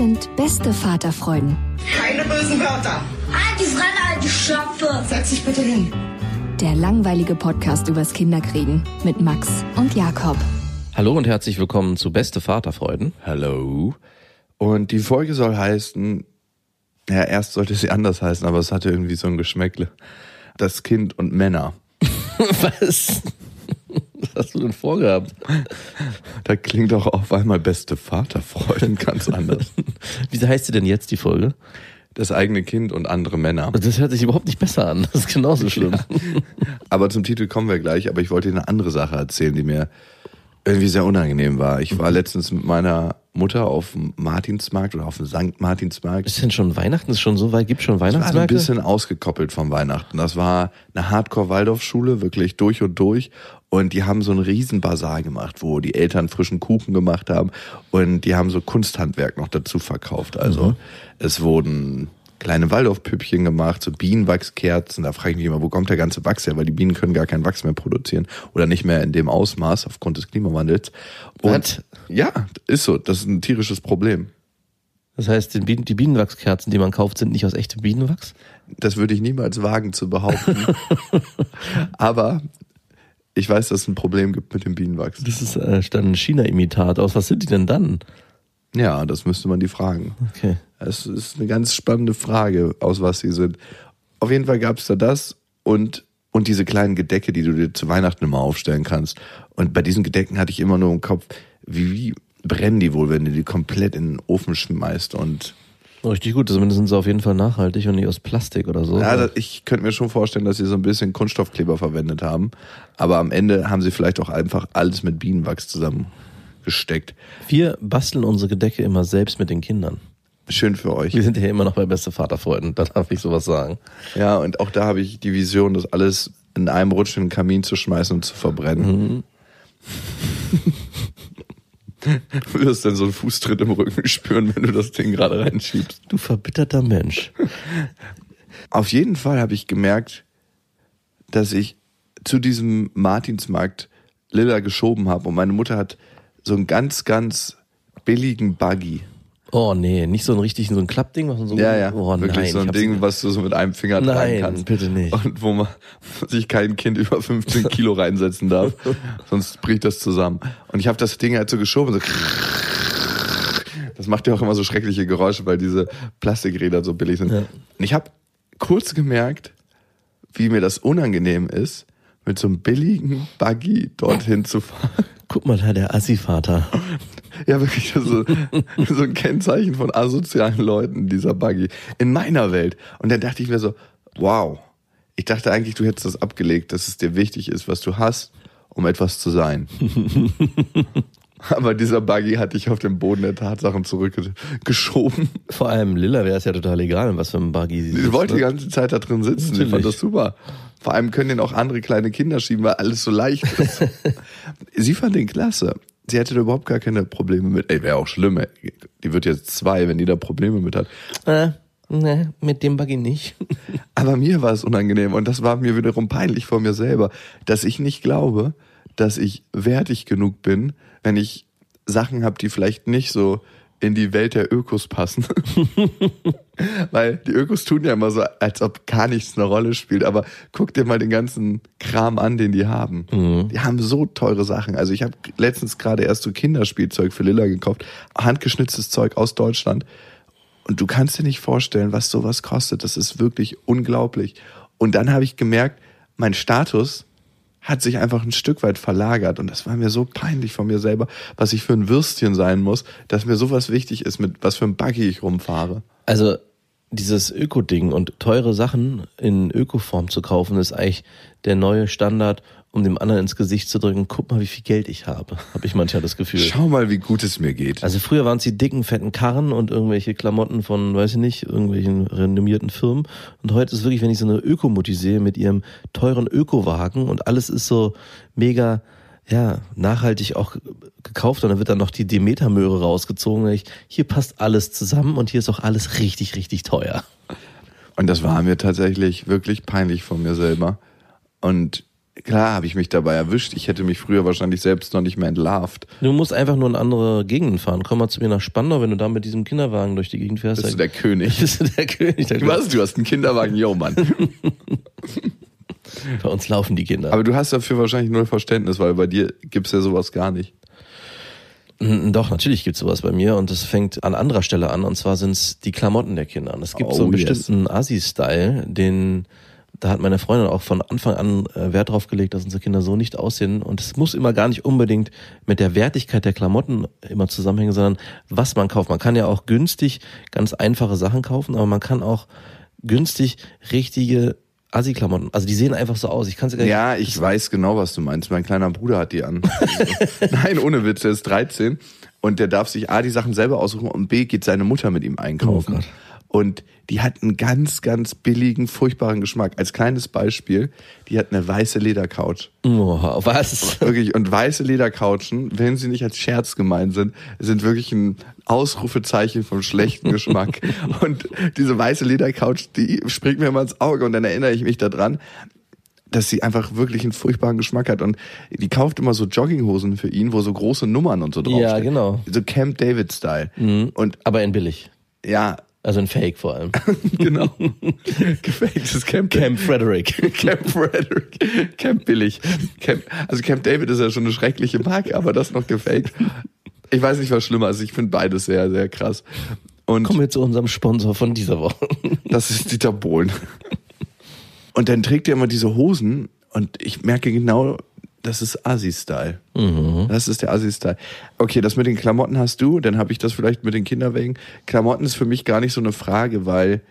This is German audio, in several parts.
Sind beste Vaterfreuden. Keine bösen Wörter. Alte Fremde, alte Schöpfe. Setz dich bitte hin. Der langweilige Podcast übers Kinderkriegen mit Max und Jakob. Hallo und herzlich willkommen zu Beste Vaterfreuden. Hallo. Und die Folge soll heißen ja, erst sollte sie anders heißen, aber es hatte irgendwie so ein Geschmäckle. Das Kind und Männer. Was? Was hast du denn vorgehabt? Da klingt doch auf einmal beste Vaterfreuden ganz anders. Wieso heißt sie denn jetzt die Folge? Das eigene Kind und andere Männer. Das hört sich überhaupt nicht besser an. Das ist genauso schlimm. Ja. Aber zum Titel kommen wir gleich. Aber ich wollte dir eine andere Sache erzählen, die mir irgendwie sehr unangenehm war. Ich war mhm. letztens mit meiner Mutter auf dem Martinsmarkt oder auf dem St. Martinsmarkt. Ist denn schon Weihnachten? Ist schon so weit? Gibt schon Weihnachtsmärkte? Das war ein bisschen ausgekoppelt vom Weihnachten. Das war eine Hardcore-Waldorfschule, wirklich durch und durch. Und die haben so einen riesen Bazar gemacht, wo die Eltern frischen Kuchen gemacht haben. Und die haben so Kunsthandwerk noch dazu verkauft. Also mhm. es wurden kleine Waldorfpüppchen gemacht, so Bienenwachskerzen. Da frage ich mich immer, wo kommt der ganze Wachs her? Weil die Bienen können gar keinen Wachs mehr produzieren oder nicht mehr in dem Ausmaß aufgrund des Klimawandels. Und What? ja, ist so. Das ist ein tierisches Problem. Das heißt, die Bienenwachskerzen, die man kauft, sind nicht aus echtem Bienenwachs? Das würde ich niemals wagen zu behaupten. Aber ich weiß, dass es ein Problem gibt mit dem Bienenwachs. Das ist äh, dann ein China-Imitat. Aus was sind die denn dann? Ja, das müsste man die fragen. Okay. Es ist eine ganz spannende Frage, aus was sie sind. Auf jeden Fall gab es da das und, und diese kleinen Gedecke, die du dir zu Weihnachten immer aufstellen kannst. Und bei diesen Gedecken hatte ich immer nur im Kopf, wie, wie brennen die wohl, wenn du die komplett in den Ofen schmeißt und Richtig gut, zumindest sind sie auf jeden Fall nachhaltig und nicht aus Plastik oder so. Ja, ich könnte mir schon vorstellen, dass sie so ein bisschen Kunststoffkleber verwendet haben. Aber am Ende haben sie vielleicht auch einfach alles mit Bienenwachs zusammengesteckt. Wir basteln unsere Gedecke immer selbst mit den Kindern. Schön für euch. Wir sind ja immer noch bei beste Vaterfreunden, da darf ich sowas sagen. Ja, und auch da habe ich die Vision, das alles in einem Rutsch in den Kamin zu schmeißen und zu verbrennen. Mhm. Du wirst dann so einen Fußtritt im Rücken spüren, wenn du das Ding gerade reinschiebst. Du verbitterter Mensch. Auf jeden Fall habe ich gemerkt, dass ich zu diesem Martinsmarkt Lilla geschoben habe und meine Mutter hat so einen ganz, ganz billigen Buggy Oh nee, nicht so ein richtig so ein Klappding, so ja, ja, oh, wirklich nein, so ein Ding, was du so mit einem Finger nein, tragen kannst. bitte nicht. Und wo man sich kein Kind über 15 Kilo reinsetzen darf, sonst bricht das zusammen. Und ich habe das Ding halt so geschoben, so das macht ja auch immer so schreckliche Geräusche, weil diese Plastikräder so billig sind. Ja. Und ich habe kurz gemerkt, wie mir das unangenehm ist, mit so einem billigen Buggy dorthin zu fahren. Guck mal da, der Assi-Vater. Ja, wirklich so, so ein Kennzeichen von asozialen Leuten, dieser Buggy. In meiner Welt. Und dann dachte ich mir so, wow. Ich dachte eigentlich, du hättest das abgelegt, dass es dir wichtig ist, was du hast, um etwas zu sein. Aber dieser Buggy hat dich auf den Boden der Tatsachen zurückgeschoben. Vor allem Lilla wäre es ja total egal, was für ein Buggy sie Sie wollte ne? die ganze Zeit da drin sitzen. Natürlich. Ich fand das super. Vor allem können den auch andere kleine Kinder schieben, weil alles so leicht ist. sie fand den klasse sie hätte da überhaupt gar keine Probleme mit. Ey, wäre auch schlimm. Ey. Die wird jetzt zwei, wenn die da Probleme mit hat. Äh, ne, mit dem Buggy nicht. Aber mir war es unangenehm und das war mir wiederum peinlich vor mir selber, dass ich nicht glaube, dass ich wertig genug bin, wenn ich Sachen habe, die vielleicht nicht so in die Welt der Ökos passen. Weil die Ökos tun ja immer so, als ob gar nichts eine Rolle spielt. Aber guck dir mal den ganzen Kram an, den die haben. Die haben so teure Sachen. Also ich habe letztens gerade erst so Kinderspielzeug für Lilla gekauft. Handgeschnitztes Zeug aus Deutschland. Und du kannst dir nicht vorstellen, was sowas kostet. Das ist wirklich unglaublich. Und dann habe ich gemerkt, mein Status hat sich einfach ein Stück weit verlagert. Und das war mir so peinlich von mir selber, was ich für ein Würstchen sein muss, dass mir sowas wichtig ist, mit was für einem Buggy ich rumfahre. Also dieses Öko-Ding und teure Sachen in Ökoform zu kaufen, ist eigentlich der neue Standard, um dem anderen ins Gesicht zu drücken, guck mal, wie viel Geld ich habe, habe ich manchmal das Gefühl. Schau mal, wie gut es mir geht. Also früher waren es die dicken, fetten Karren und irgendwelche Klamotten von, weiß ich nicht, irgendwelchen renommierten Firmen. Und heute ist wirklich, wenn ich so eine Ökomutti sehe mit ihrem teuren Ökowagen und alles ist so mega, ja, nachhaltig auch gekauft und dann wird dann noch die Demeter-Möhre rausgezogen. Ich, hier passt alles zusammen und hier ist auch alles richtig, richtig teuer. Und das war mir tatsächlich wirklich peinlich von mir selber. Und klar habe ich mich dabei erwischt. Ich hätte mich früher wahrscheinlich selbst noch nicht mehr entlarvt. Du musst einfach nur in andere Gegenden fahren. Komm mal zu mir nach Spandau, wenn du da mit diesem Kinderwagen durch die Gegend fährst. Bist du der König? bist du der König. Du Was? Du hast einen Kinderwagen, yo, Mann. Bei uns laufen die Kinder. Aber du hast dafür wahrscheinlich null Verständnis, weil bei dir gibt's ja sowas gar nicht. Doch, natürlich gibt's sowas bei mir und das fängt an anderer Stelle an und zwar sind's die Klamotten der Kinder. Und es gibt Oh, so einen yes. bestimmten Asi-Style, den da hat meine Freundin auch von Anfang an äh, Wert drauf gelegt, dass unsere Kinder so nicht aussehen. Und es muss immer gar nicht unbedingt mit der Wertigkeit der Klamotten immer zusammenhängen, sondern was man kauft. Man kann ja auch günstig ganz einfache Sachen kaufen, aber man kann auch günstig richtige Assi-Klamotten. Also die sehen einfach so aus. Ich kann sie gar nicht. Ja, ich weiß genau, was du meinst. Mein kleiner Bruder hat die an. Nein, ohne Witz, der ist 13 und der darf sich A, die Sachen selber aussuchen und B, geht seine Mutter mit ihm einkaufen. Oh. Und die hat einen ganz, ganz billigen, furchtbaren Geschmack. Als kleines Beispiel, die hat eine weiße Ledercouch. Oh, was? Wirklich, und weiße Ledercouchen, wenn sie nicht als Scherz gemeint sind, sind wirklich ein Ausrufezeichen vom schlechten Geschmack. und diese weiße Ledercouch, die springt mir immer ins Auge und dann erinnere ich mich daran, dass sie einfach wirklich einen furchtbaren Geschmack hat. Und die kauft immer so Jogginghosen für ihn, wo so große Nummern und so draufstehen. Ja, genau. So Camp David-Style. Und Aber in billig. ja, Also in Fake vor allem. genau. Gefaktes Camp Camp Frederick. Camp Frederick. Camp billig. Camp, also Camp David ist ja schon eine schreckliche Marke, aber das noch gefaked. Ich weiß nicht, was schlimmer ist. Ich finde beides sehr, sehr krass. Und Kommen wir zu unserem Sponsor von dieser Woche. das ist Dieter Bohlen. Und dann trägt er immer diese Hosen und ich merke genau, das ist Assi-Style. Das ist der Assi-Style. Okay, das mit den Klamotten hast du, dann habe ich das vielleicht mit den Kinderwägen. Klamotten ist für mich gar nicht so eine Frage, weil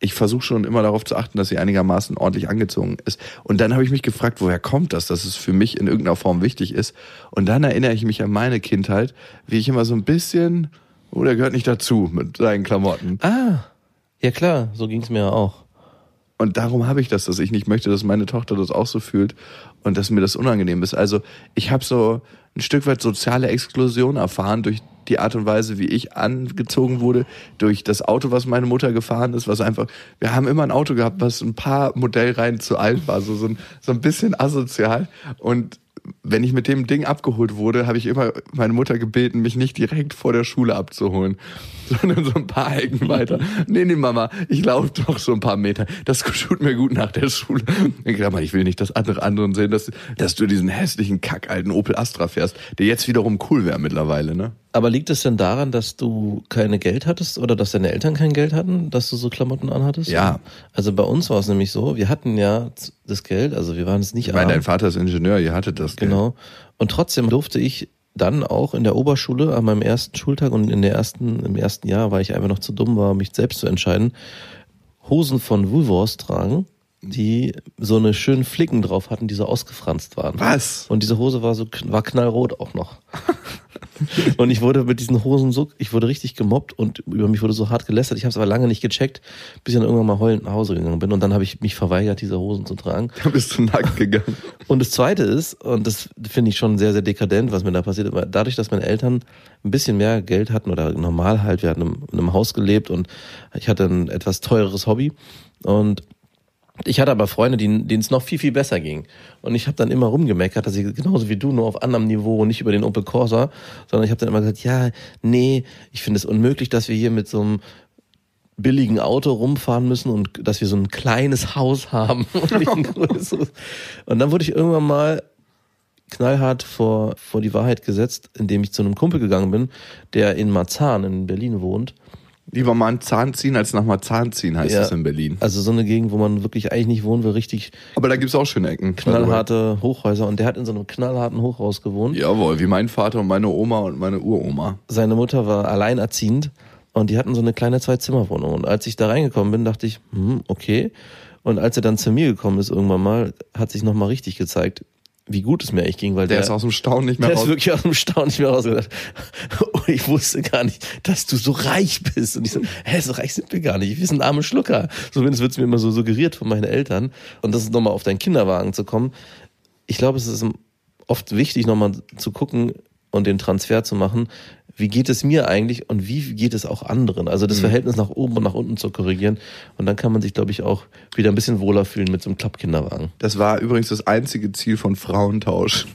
ich versuche schon immer darauf zu achten, dass sie einigermaßen ordentlich angezogen ist. Und dann habe ich mich gefragt, woher kommt das, dass es für mich in irgendeiner Form wichtig ist. Und dann erinnere ich mich an meine Kindheit, wie ich immer so ein bisschen, oh, der gehört nicht dazu mit seinen Klamotten. Ah, ja klar, so ging's mir ja auch. Und darum habe ich das, dass ich nicht möchte, dass meine Tochter das auch so fühlt und dass mir das unangenehm ist. Also ich habe so ein Stück weit soziale Exklusion erfahren durch die Art und Weise, wie ich angezogen wurde, durch das Auto, was meine Mutter gefahren ist, was einfach, wir haben immer ein Auto gehabt, was ein paar Modellreihen zu alt war, so, so, ein, so ein bisschen asozial. Und wenn ich mit dem Ding abgeholt wurde, habe ich immer meine Mutter gebeten, mich nicht direkt vor der Schule abzuholen, sondern so ein paar Ecken weiter. Nee, nee, Mama, ich laufe doch so ein paar Meter. Das tut mir gut nach der Schule. Ich dachte ich will nicht, dass andere anderen sehen, dass, dass du diesen hässlichen Kack alten Opel Astra fährst, der jetzt wiederum cool wäre mittlerweile, ne? Aber liegt es denn daran, dass du keine Geld hattest oder dass deine Eltern kein Geld hatten, dass du so Klamotten anhattest? Ja. Also bei uns war es nämlich so, wir hatten ja das Geld, also wir waren es nicht Ich meine, dein arm. Vater ist Ingenieur, ihr hattet das. Geld. Genau. Und trotzdem durfte ich dann auch in der Oberschule an meinem ersten Schultag und in der ersten, im ersten Jahr, weil ich einfach noch zu dumm war, mich selbst zu entscheiden, Hosen von Woolworths tragen, die so eine schönen Flicken drauf hatten, die so ausgefranst waren. Was? Und diese Hose war so war knallrot auch noch. und ich wurde mit diesen Hosen so, ich wurde richtig gemobbt und über mich wurde so hart gelästert. Ich habe es aber lange nicht gecheckt, bis ich dann irgendwann mal heulend nach Hause gegangen bin und dann habe ich mich verweigert, diese Hosen zu tragen. Da bist du nackt gegangen. Und das Zweite ist, und das finde ich schon sehr, sehr dekadent, was mir da passiert weil dadurch, dass meine Eltern ein bisschen mehr Geld hatten oder normal halt, wir hatten in einem, in einem Haus gelebt und ich hatte ein etwas teureres Hobby und Ich hatte aber Freunde, denen es noch viel, viel besser ging. Und ich habe dann immer rumgemeckert, dass ich genauso wie du, nur auf anderem Niveau und nicht über den Opel Corsa, sondern ich habe dann immer gesagt, ja, nee, ich finde es unmöglich, dass wir hier mit so einem billigen Auto rumfahren müssen und dass wir so ein kleines Haus haben und nicht ein größeres. Und dann wurde ich irgendwann mal knallhart vor, vor die Wahrheit gesetzt, indem ich zu einem Kumpel gegangen bin, der in Marzahn in Berlin wohnt. Lieber mal einen Zahn ziehen, als nochmal Zahn ziehen, heißt Ja. es in Berlin. Also so eine Gegend, wo man wirklich eigentlich nicht wohnen will, richtig Aber da gibt's auch schöne Ecken. knallharte Hochhäuser. Und der hat in so einem knallharten Hochhaus gewohnt. Jawohl, wie mein Vater und meine Oma und meine Uroma. Seine Mutter war alleinerziehend und die hatten so eine kleine Zwei-Zimmer-Wohnung. Und als ich da reingekommen bin, dachte ich, hm, okay. Und als er dann zu mir gekommen ist irgendwann mal, hat sich nochmal richtig gezeigt, wie gut es mir eigentlich ging, weil Der der, ist aus dem Staunen nicht mehr der ist raus. wirklich aus dem Staunen nicht mehr rausgedacht. Und ich wusste gar nicht, dass du so reich bist. Und ich so, hä, so reich sind wir gar nicht. Wir sind arme Schlucker. Zumindest wird es mir immer so suggeriert von meinen Eltern. Und das ist nochmal auf deinen Kinderwagen zu kommen. Ich glaube, es ist oft wichtig, nochmal zu gucken und den Transfer zu machen. Wie geht es mir eigentlich und wie geht es auch anderen? Also Mhm. das Verhältnis nach oben und nach unten zu korrigieren. Und dann kann man sich, glaube ich, auch wieder ein bisschen wohler fühlen mit so einem Klappkinderwagen. Das war übrigens das einzige Ziel von Frauentausch.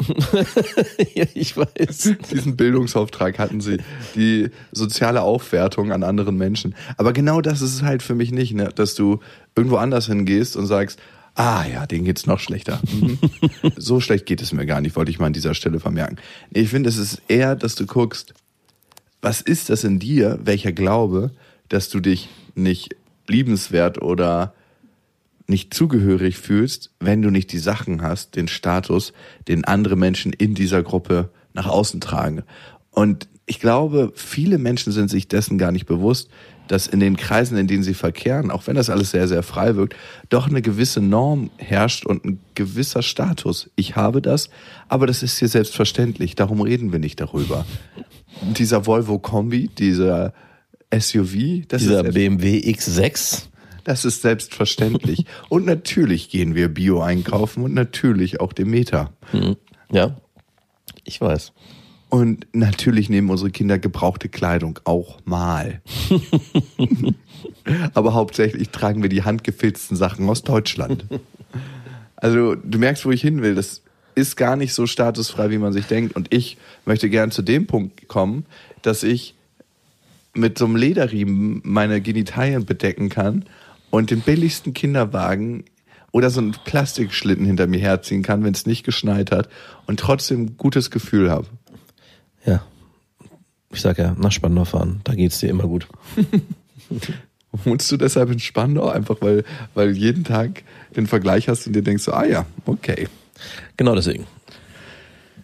ja, ich weiß. Diesen Bildungsauftrag hatten sie. Die soziale Aufwertung an anderen Menschen. Aber genau das ist es halt für mich nicht, ne? dass du irgendwo anders hingehst und sagst, ah ja, denen geht's noch schlechter. Mhm. so schlecht geht es mir gar nicht, wollte ich mal an dieser Stelle vermerken. Ich finde, es ist eher, dass du guckst, was ist das in dir, welcher Glaube, dass du dich nicht liebenswert oder nicht zugehörig fühlst, wenn du nicht die Sachen hast, den Status, den andere Menschen in dieser Gruppe nach außen tragen. Und ich glaube, viele Menschen sind sich dessen gar nicht bewusst, dass in den Kreisen, in denen sie verkehren, auch wenn das alles sehr, sehr frei wirkt, doch eine gewisse Norm herrscht und ein gewisser Status. Ich habe das, aber das ist hier selbstverständlich. Darum reden wir nicht darüber. Dieser Volvo Kombi, dieser SUV, das Dieser ist BMW X6. das ist selbstverständlich. und natürlich gehen wir Bio einkaufen und natürlich auch Demeter. Mhm. Ja, ich weiß. Und natürlich nehmen unsere Kinder gebrauchte Kleidung auch mal. Aber hauptsächlich tragen wir die handgefilzten Sachen aus Deutschland. Also du merkst, wo ich hin will. Das ist gar nicht so statusfrei, wie man sich denkt. Und ich möchte gern zu dem Punkt kommen, dass ich mit so einem Lederriemen meine Genitalien bedecken kann und den billigsten Kinderwagen oder so einen Plastikschlitten hinter mir herziehen kann, wenn es nicht geschneit hat und trotzdem ein gutes Gefühl habe. Ja. Ich sag ja, nach Spandau fahren, da geht's dir immer gut. Wohnst du deshalb in Spandau? Einfach weil, weil jeden Tag den Vergleich hast und dir denkst so, ah ja, okay. Genau deswegen.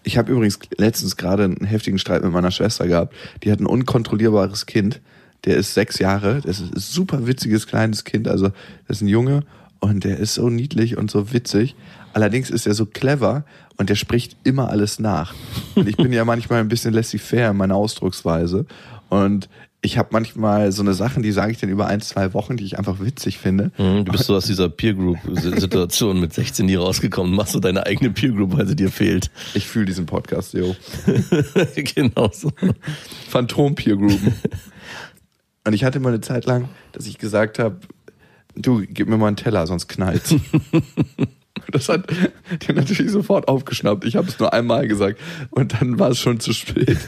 Ich habe übrigens letztens gerade einen heftigen Streit mit meiner Schwester gehabt. Die hat ein unkontrollierbares Kind. Der ist sechs Jahre. Das ist ein super witziges kleines Kind. Also das ist ein Junge und der ist so niedlich und so witzig. Allerdings ist er so clever und der spricht immer alles nach. Und ich bin ja manchmal ein bisschen laissez-faire in meiner Ausdrucksweise. Und ich habe manchmal so eine Sachen, die sage ich dann über ein, zwei Wochen, die ich einfach witzig finde. Mhm, Du bist so aus dieser Peer Group Situation mit 16 nie rausgekommen. Machst du deine eigene Peer Group, weil sie dir fehlt. Ich fühle diesen Podcast, yo. genau so. Phantom-Peer-Gruppen. Und ich hatte mal eine Zeit lang, dass ich gesagt habe, du, gib mir mal einen Teller, sonst knallt's. Das hat der natürlich sofort aufgeschnappt. Ich habe es nur einmal gesagt und dann war es schon zu spät.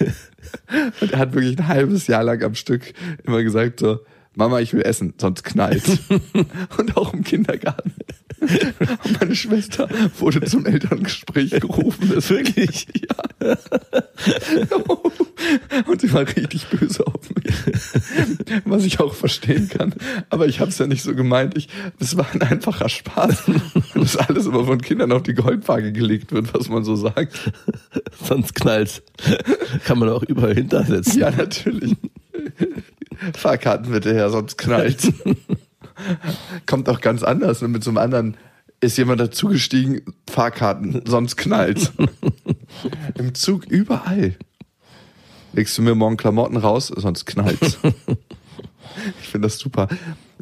Und er hat wirklich ein halbes Jahr lang am Stück immer gesagt so, Mama, ich will essen, sonst knallt's. Und auch im Kindergarten. Und meine Schwester wurde zum Elterngespräch gerufen. Das wirklich? Ja. Und sie war richtig böse auf mich. Was ich auch verstehen kann. Aber ich habe es ja nicht so gemeint. Ich, es war ein einfacher Spaß. Das alles immer von Kindern auf die Goldwaage gelegt wird, was man so sagt. Sonst knallt's. Kann man auch überall hintersetzen. Ja, natürlich. Fahrkarten bitte her, sonst knallt. Kommt auch ganz anders. ne? Mit so einem anderen ist jemand dazugestiegen, Fahrkarten, sonst knallt. Im Zug überall. Legst du mir morgen Klamotten raus, sonst knallt's. Ich finde das super.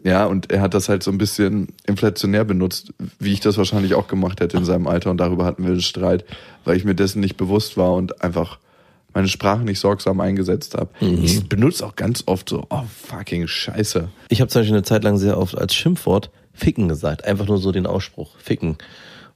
Ja, und er hat das halt so ein bisschen inflationär benutzt, wie ich das wahrscheinlich auch gemacht hätte in seinem Alter. Und darüber hatten wir einen Streit, weil ich mir dessen nicht bewusst war und einfach meine Sprache nicht sorgsam eingesetzt habe. Ich benutze auch ganz oft so, oh fucking Scheiße. Ich habe zum Beispiel eine Zeit lang sehr oft als Schimpfwort ficken gesagt. Einfach nur so den Ausspruch, ficken.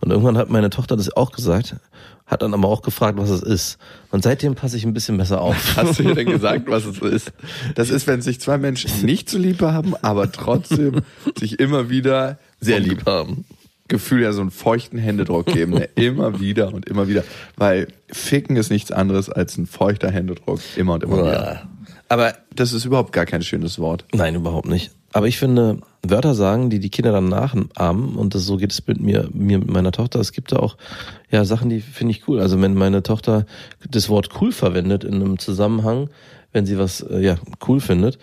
Und irgendwann hat meine Tochter das auch gesagt, hat dann aber auch gefragt, was es ist. Und seitdem passe ich ein bisschen besser auf. Hast du ihr denn gesagt, was es ist? Das ist, wenn sich zwei Menschen nicht so lieb haben, aber trotzdem sich immer wieder Sehr lieb haben. Gefühl ja so einen feuchten Händedruck geben, ne? immer wieder und immer wieder, weil Ficken ist nichts anderes als ein feuchter Händedruck, immer und immer wieder. Aber Das ist überhaupt gar kein schönes Wort. Nein, überhaupt nicht. Aber ich finde, Wörter sagen, die die Kinder dann nachahmen, und das, so geht es mit mir, mir mit meiner Tochter. Es gibt da auch ja Sachen, die finde ich cool. Also wenn meine Tochter das Wort cool verwendet in einem Zusammenhang, wenn sie was äh, ja cool findet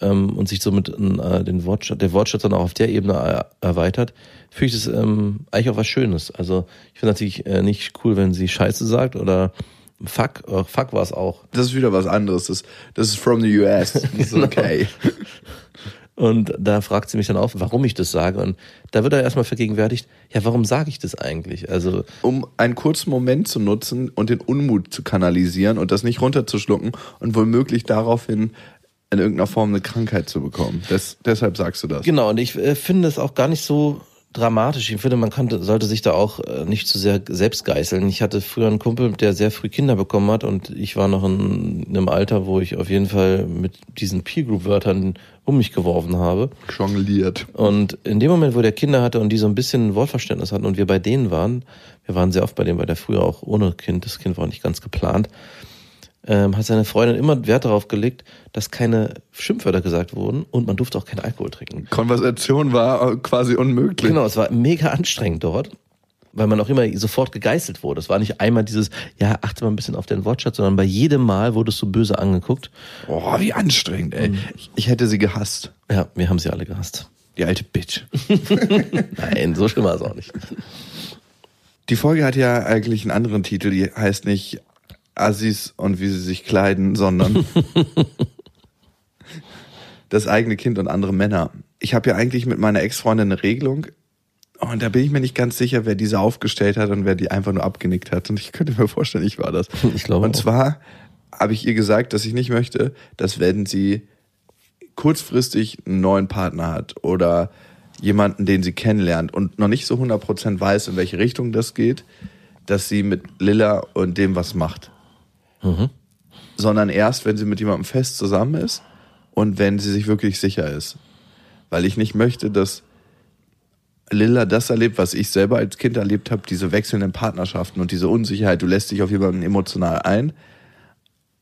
ähm, und sich somit äh, den Wortschatz, der Wortschatz dann auch auf der Ebene er erweitert, finde ich das ähm, eigentlich auch was Schönes. Also ich finde natürlich äh, nicht cool, wenn sie Scheiße sagt oder Fuck, äh, Fuck war es auch. Das ist wieder was anderes. Das, das ist from the US. Das ist okay. Und da fragt sie mich dann auf, warum ich das sage. Und da wird er erstmal vergegenwärtigt, ja, warum sage ich das eigentlich? Also, um einen kurzen Moment zu nutzen und den Unmut zu kanalisieren und das nicht runterzuschlucken und womöglich daraufhin in irgendeiner Form eine Krankheit zu bekommen. Das, deshalb sagst du das. genau, und ich äh, finde es auch gar nicht so dramatisch. Ich finde, man könnte, sollte sich da auch äh, nicht zu sehr selbst geißeln. Ich hatte früher einen Kumpel, der sehr früh Kinder bekommen hat und ich war noch in einem Alter, wo ich auf jeden Fall mit diesen Peer Group Wörtern um mich geworfen habe. Jongliert. Und in dem Moment, wo der Kinder hatte und die so ein bisschen Wortverständnis hatten und wir bei denen waren, wir waren sehr oft bei denen, weil der früher auch ohne Kind, das Kind war nicht ganz geplant, ähm, hat seine Freundin immer Wert darauf gelegt, dass keine Schimpfwörter gesagt wurden und man durfte auch keinen Alkohol trinken. Konversation war quasi unmöglich. Genau, es war mega anstrengend dort, weil man auch immer sofort gegeißelt wurde. Es war nicht einmal dieses, ja, achte mal ein bisschen auf den Wortschatz, sondern bei jedem Mal wurdest du böse angeguckt. Oh, wie anstrengend, ey. Ich, ich hätte sie gehasst. Ja, wir haben sie alle gehasst. Die alte Bitch. Nein, so schlimm war es auch nicht. Die Folge hat ja eigentlich einen anderen Titel, die heißt nicht Assis und wie sie sich kleiden, sondern das eigene Kind und andere Männer. Ich habe ja eigentlich mit meiner Ex-Freundin eine Regelung und da bin ich mir nicht ganz sicher, wer diese aufgestellt hat und wer die einfach nur abgenickt hat. Und ich könnte mir vorstellen, ich war das. Ich glaube Und auch. zwar habe ich ihr gesagt, dass ich nicht möchte, dass wenn sie kurzfristig einen neuen Partner hat oder jemanden, den sie kennenlernt und noch nicht so 100% weiß, in welche Richtung das geht, dass sie mit Lilla und dem was macht. Sondern erst, wenn sie mit jemandem fest zusammen ist und wenn sie sich wirklich sicher ist. Weil ich nicht möchte, dass Lilla das erlebt, was ich selber als Kind erlebt habe, diese wechselnden Partnerschaften und diese Unsicherheit. Du lässt dich auf jemanden emotional ein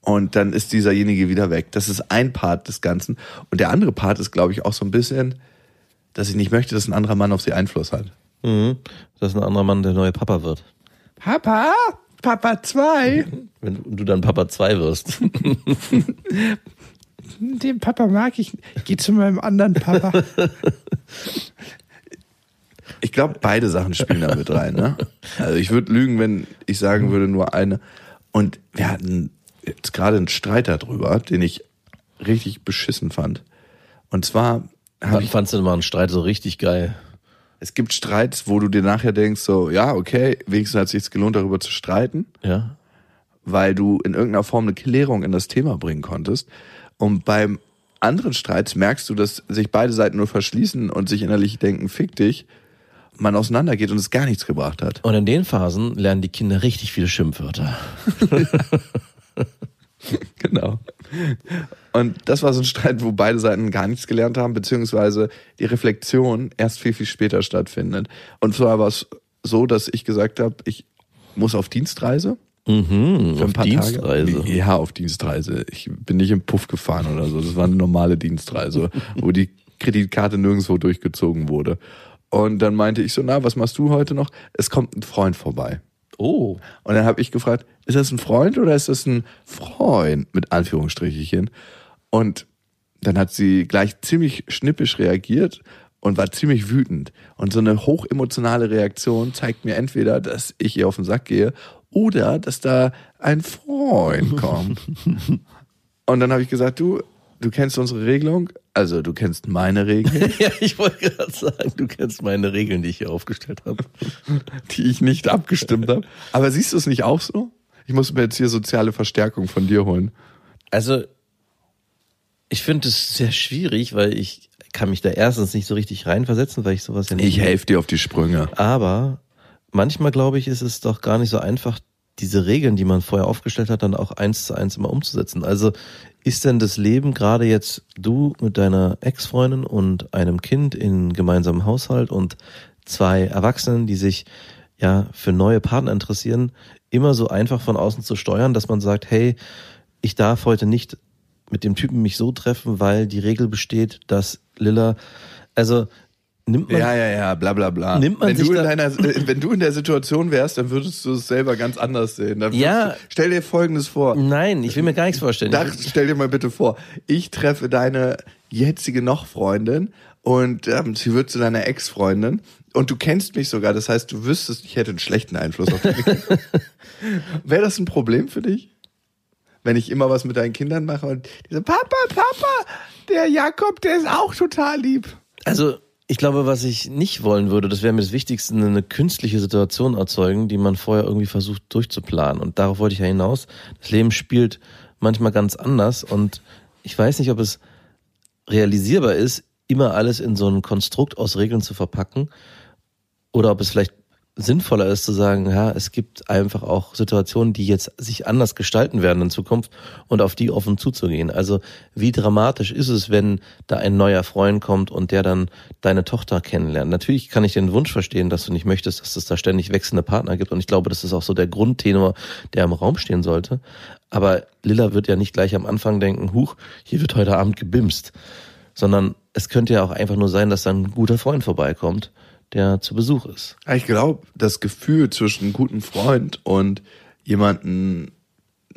und dann ist dieserjenige wieder weg. Das ist ein Part des Ganzen. Und der andere Part ist, glaube ich, auch so ein bisschen, dass ich nicht möchte, dass ein anderer Mann auf sie Einfluss hat. Mhm. Das ist ein anderer Mann, der neue Papa wird. Papa, Papa 2. Wenn du dann Papa 2 wirst. Den Papa mag ich. Geh zu meinem anderen Papa. Ich glaube, beide Sachen spielen da mit rein. Ne? Also ich würde lügen, wenn ich sagen würde, nur eine. Und wir hatten jetzt gerade einen Streit darüber, den ich richtig beschissen fand. Und zwar Wann ich fandst du mal einen Streit so richtig geil? Es gibt Streits, wo du dir nachher denkst, so, ja, okay, wenigstens hat es sich gelohnt, darüber zu streiten, Ja? weil du in irgendeiner Form eine Klärung in das Thema bringen konntest. Und beim anderen Streits merkst du, dass sich beide Seiten nur verschließen und sich innerlich denken, fick dich, man auseinandergeht und es gar nichts gebracht hat. Und in den Phasen lernen die Kinder richtig viele Schimpfwörter. Genau. Und das war so ein Streit, wo beide Seiten gar nichts gelernt haben, beziehungsweise die Reflexion erst viel, viel später stattfindet. Und zwar war es so, dass ich gesagt habe, ich muss auf Dienstreise. Mhm, Für auf ein paar Dienstreise. Tage. Ja, auf Dienstreise. Ich bin nicht im Puff gefahren oder so. Das war eine normale Dienstreise, wo die Kreditkarte nirgendwo durchgezogen wurde. Und dann meinte ich so, na, was machst du heute noch? Es kommt ein Freund vorbei. Oh, Und dann habe ich gefragt, ist das ein Freund oder ist das ein Freund mit Anführungsstrichchen? Und dann hat sie gleich ziemlich schnippisch reagiert und war ziemlich wütend. Und so eine hochemotionale Reaktion zeigt mir entweder, dass ich ihr auf den Sack gehe oder dass da ein Freund kommt. und dann habe ich gesagt, du, du kennst unsere Regelung, also du kennst meine Regeln, ja, ich wollte gerade sagen, du kennst meine Regeln, die ich hier aufgestellt habe. die ich nicht abgestimmt habe. Aber siehst du es nicht auch so? Ich muss mir jetzt hier soziale Verstärkung von dir holen. Also, ich finde es sehr schwierig, weil ich kann mich da erstens nicht so richtig reinversetzen, weil ich sowas ja nicht. Ich helfe dir auf die Sprünge. Aber manchmal glaube ich, ist es doch gar nicht so einfach, diese Regeln, die man vorher aufgestellt hat, dann auch eins zu eins immer umzusetzen. Also ist denn das Leben gerade jetzt du mit deiner Ex-Freundin und einem Kind in gemeinsamem Haushalt und zwei Erwachsenen, die sich ja für neue Partner interessieren, immer so einfach von außen zu steuern, dass man sagt, hey, ich darf heute nicht mit dem Typen mich so treffen, weil die Regel besteht, dass Lilla, also nimmt man Ja, ja, ja, bla bla bla. Nimmt man wenn, sich du in deiner, äh, wenn du in der Situation wärst, dann würdest du es selber ganz anders sehen. Ja. Du, stell dir Folgendes vor. Nein, ich will mir gar nichts vorstellen. Dach, stell dir mal bitte vor, ich treffe deine jetzige Noch-Freundin und ähm, sie wird zu deiner Ex-Freundin und du kennst mich sogar, das heißt, du wüsstest, ich hätte einen schlechten Einfluss auf dich. Wäre das ein Problem für dich? Wenn ich immer was mit deinen Kindern mache und die so, Papa, Papa, der Jakob, der ist auch total lieb. Also, ich glaube, was ich nicht wollen würde, das wäre mir das Wichtigste, eine künstliche Situation erzeugen, die man vorher irgendwie versucht durchzuplanen. Und darauf wollte ich ja hinaus. Das Leben spielt manchmal ganz anders und ich weiß nicht, ob es realisierbar ist, immer alles in so ein Konstrukt aus Regeln zu verpacken oder ob es vielleicht sinnvoller ist zu sagen, ja, es gibt einfach auch Situationen, die jetzt sich anders gestalten werden in Zukunft und auf die offen zuzugehen. Also wie dramatisch ist es, wenn da ein neuer Freund kommt und der dann deine Tochter kennenlernt? Natürlich kann ich den Wunsch verstehen, dass du nicht möchtest, dass es da ständig wechselnde Partner gibt und ich glaube, das ist auch so der Grundtenor, der im Raum stehen sollte. Aber Lilla wird ja nicht gleich am Anfang denken, huch, hier wird heute Abend gebimst, sondern es könnte ja auch einfach nur sein, dass dann ein guter Freund vorbeikommt, der zu Besuch ist. Ich glaube, das Gefühl zwischen einem guten Freund und jemanden,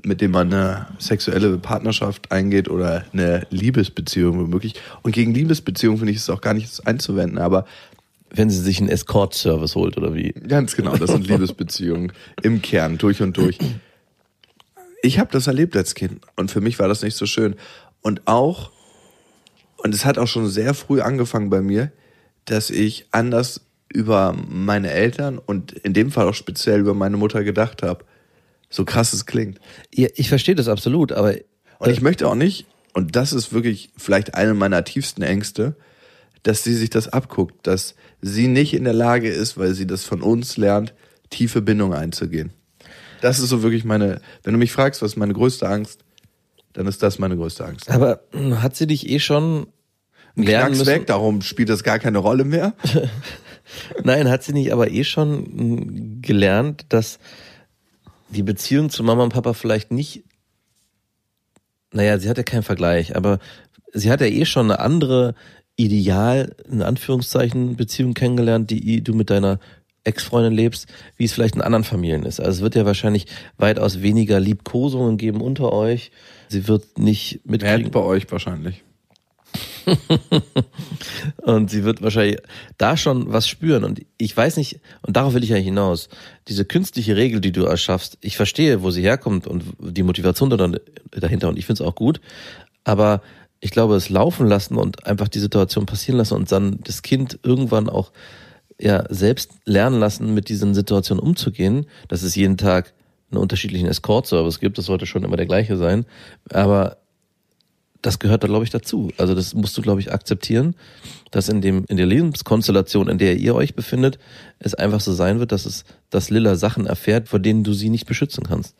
mit dem man eine sexuelle Partnerschaft eingeht oder eine Liebesbeziehung womöglich. Und gegen Liebesbeziehungen finde ich es auch gar nicht einzuwenden, aber Wenn sie sich einen Escort-Service holt oder wie? ganz genau, das sind Liebesbeziehungen im Kern, durch und durch. Ich habe das erlebt als Kind und für mich war das nicht so schön. Und auch, und es hat auch schon sehr früh angefangen bei mir, dass ich anders über meine Eltern und in dem Fall auch speziell über meine Mutter gedacht habe. So krass es klingt. Ja, ich verstehe das absolut, aber Und ich möchte auch nicht, und das ist wirklich vielleicht eine meiner tiefsten Ängste, dass sie sich das abguckt, dass sie nicht in der Lage ist, weil sie das von uns lernt, tiefe Bindungen einzugehen. Das ist so wirklich meine, wenn du mich fragst, was ist meine größte Angst, dann ist das meine größte Angst. aber hm, hat sie dich eh schon Ein lernen Knacks weg, darum spielt das gar keine Rolle mehr. Nein, hat sie nicht aber eh schon hm, gelernt, dass die Beziehung zu Mama und Papa vielleicht nicht, naja, sie hat ja keinen Vergleich, aber sie hat ja eh schon eine andere Ideal, in Anführungszeichen, Beziehung kennengelernt, die du mit deiner Ex-Freundin lebst, wie es vielleicht in anderen Familien ist. Also es wird ja wahrscheinlich weitaus weniger Liebkosungen geben unter euch. Sie wird nicht mitkriegen. bei euch wahrscheinlich. Und sie wird wahrscheinlich da schon was spüren. Und ich weiß nicht, und darauf will ich ja hinaus, diese künstliche Regel, die du erschaffst, ich verstehe, wo sie herkommt und die Motivation da- dahinter und ich finde es auch gut. Aber ich glaube, es laufen lassen und einfach die Situation passieren lassen und dann das Kind irgendwann auch ja selbst lernen lassen, mit diesen Situationen umzugehen, dass es jeden Tag einen unterschiedlichen Escort-Service gibt, das sollte schon immer der gleiche sein. Aber das gehört da, glaube ich, dazu. Also das musst du, glaube ich, akzeptieren, dass in dem, in der Lebenskonstellation, in der ihr euch befindet, es einfach so sein wird, dass es, dass Lilla Sachen erfährt, vor denen du sie nicht beschützen kannst.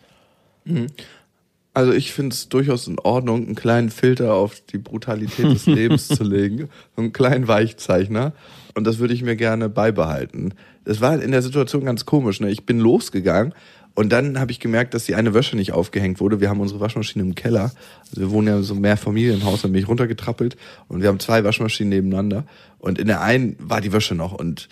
Also ich finde es durchaus in Ordnung, einen kleinen Filter auf die Brutalität des Lebens zu legen, so einen kleinen Weichzeichner. Und das würde ich mir gerne beibehalten. Es war in der Situation ganz komisch. Ne? Ich bin losgegangen und dann habe ich gemerkt, dass die eine Wäsche nicht aufgehängt wurde. Wir haben unsere Waschmaschine im Keller. Also wir wohnen ja so mehr Familienhaus, dann bin ich runtergetrappelt und wir haben zwei Waschmaschinen nebeneinander. Und in der einen war die Wäsche noch und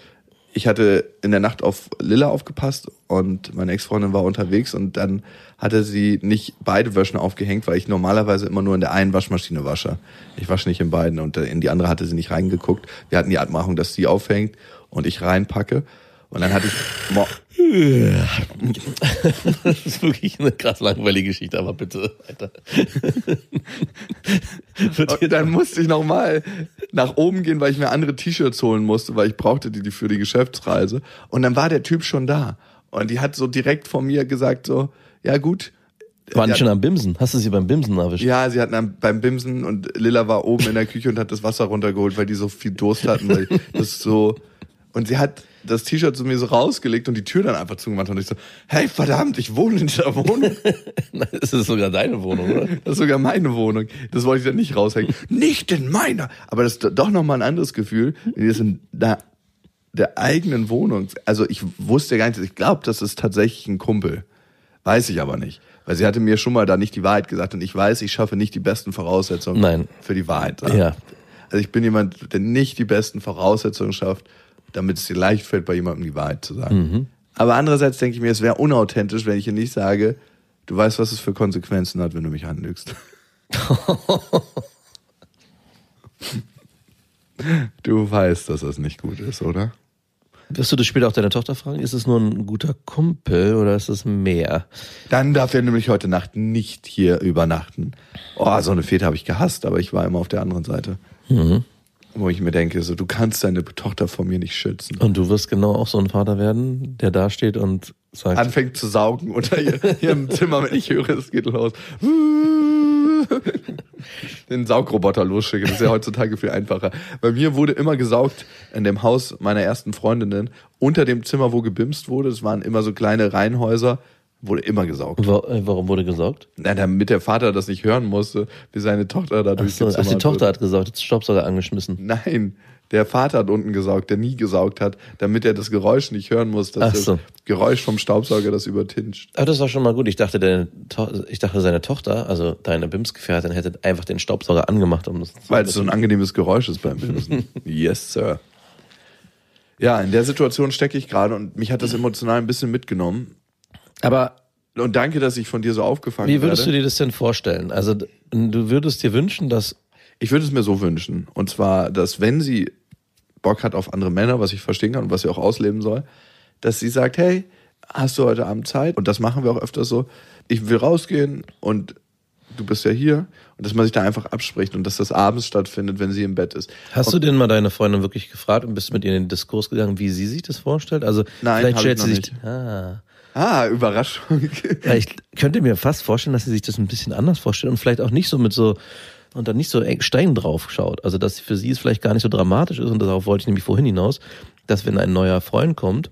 ich hatte in der Nacht auf Lilla aufgepasst und meine Ex-Freundin war unterwegs und dann hatte sie nicht beide Wäschen aufgehängt, weil ich normalerweise immer nur in der einen Waschmaschine wasche. Ich wasche nicht in beiden und in die andere hatte sie nicht reingeguckt. Wir hatten die Abmachung, dass sie aufhängt und ich reinpacke. Und dann hatte ich, Das ist wirklich eine krass langweilige Geschichte, aber bitte, Alter. und dann musste ich nochmal nach oben gehen, weil ich mir andere T-Shirts holen musste, weil ich brauchte die für die Geschäftsreise. Und dann war der Typ schon da. Und die hat so direkt vor mir gesagt so, ja gut, Waren die schon am Bimsen? Hast du sie beim Bimsen erwischt? Ja, sie hatten am- beim Bimsen und Lilla war oben in der Küche und hat das Wasser runtergeholt, weil die so viel Durst hatten, weil das so und sie hat das T-Shirt zu mir so rausgelegt und die Tür dann einfach zugemacht und ich so, hey verdammt, ich wohne in dieser Wohnung. Das ist sogar deine Wohnung, oder? Das ist sogar meine Wohnung. Das wollte ich dann nicht raushängen. Nicht in meiner. Aber das ist doch nochmal ein anderes Gefühl, wenn das in der, der eigenen Wohnung. Also ich wusste gar nicht, ich glaube, das ist tatsächlich ein Kumpel. Weiß ich aber nicht. Weil sie hatte mir schon mal da nicht die Wahrheit gesagt und ich weiß, ich schaffe nicht die besten Voraussetzungen Nein. für die Wahrheit. Ja. Also ich bin jemand, der nicht die besten Voraussetzungen schafft, damit es dir leicht fällt, bei jemandem die Wahrheit zu sagen. Mhm. Aber andererseits denke ich mir, es wäre unauthentisch, wenn ich ihr nicht sage, du weißt, was es für Konsequenzen hat, wenn du mich anlügst. du weißt, dass das nicht gut ist, oder? Wirst du das später auch deine Tochter fragen? Ist es nur ein guter Kumpel oder ist es mehr? Dann darf er nämlich heute Nacht nicht hier übernachten. Oh, so eine Fete habe ich gehasst, aber ich war immer auf der anderen Seite. Mhm. Wo ich mir denke, so, du kannst deine Tochter vor mir nicht schützen. Und du wirst genau auch so ein Vater werden, der da steht und sagt, anfängt zu saugen unter ihr, ihrem Zimmer, wenn ich höre, es geht los. Den Saugroboter losschicken, das ist ja heutzutage viel einfacher. Bei mir wurde immer gesaugt in dem Haus meiner ersten Freundinnen, unter dem Zimmer, wo gebimst wurde, das waren immer so kleine Reihenhäuser, wurde immer gesaugt. Wa- äh, warum wurde gesaugt? Na, damit der Vater das nicht hören musste, wie seine Tochter da so, durchgezimmert ach die Tochter hat gesaugt, jetzt Staubsauger angeschmissen. Nein, der Vater hat unten gesaugt, der nie gesaugt hat, damit er das Geräusch nicht hören muss, dass Ach das so. Geräusch vom Staubsauger das übertinscht. Aber das war schon mal gut. Ich dachte, deine to ich dachte, seine Tochter, also deine Bimsgefährtin, hätte einfach den Staubsauger angemacht, um das Weil es so ein angenehmes Geräusch ist beim Bimsen. yes, Sir. Ja, in der Situation stecke ich gerade und mich hat das emotional ein bisschen mitgenommen. Aber Und danke, dass ich von dir so aufgefangen wie würdest werde. du dir das denn vorstellen? Also du würdest dir wünschen, dass Ich würde es mir so wünschen. Und zwar, dass wenn sie Bock hat auf andere Männer, was ich verstehen kann und was sie auch ausleben soll, dass sie sagt, hey, hast du heute Abend Zeit? Und das machen wir auch öfters so. Ich will rausgehen und du bist ja hier. Und dass man sich da einfach abspricht und dass das abends stattfindet, wenn sie im Bett ist. Hast du denn mal deine Freundin wirklich gefragt und bist mit ihr in den Diskurs gegangen, wie sie sich das vorstellt? Also Nein, vielleicht stellt sie sich. Ah. Ah, Überraschung. Ja, ich könnte mir fast vorstellen, dass sie sich das ein bisschen anders vorstellt und vielleicht auch nicht so mit so und dann nicht so eng Stein drauf schaut. Also dass für sie es vielleicht gar nicht so dramatisch ist und darauf wollte ich nämlich vorhin hinaus, dass wenn ein neuer Freund kommt,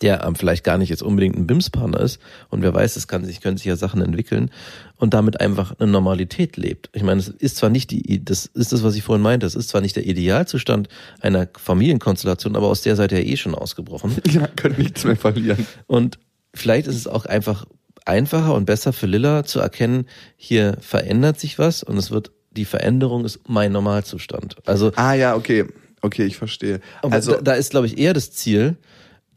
der ähm, vielleicht gar nicht jetzt unbedingt ein BIMS-Partner ist und wer weiß, es kann sich, können sich ja Sachen entwickeln und damit einfach eine Normalität lebt. Ich meine, es ist zwar nicht die, das ist das, was ich vorhin meinte, es ist zwar nicht der Idealzustand einer Familienkonstellation, aber aus der seid ihr ja eh schon ausgebrochen. ja, könnt nichts mehr verlieren. Und vielleicht ist es auch einfach einfacher und besser für Lilla zu erkennen, hier verändert sich was und es wird, die Veränderung ist mein Normalzustand. Also, Ah ja, okay. Okay, ich verstehe. Also, da, da ist, glaube ich, eher das Ziel,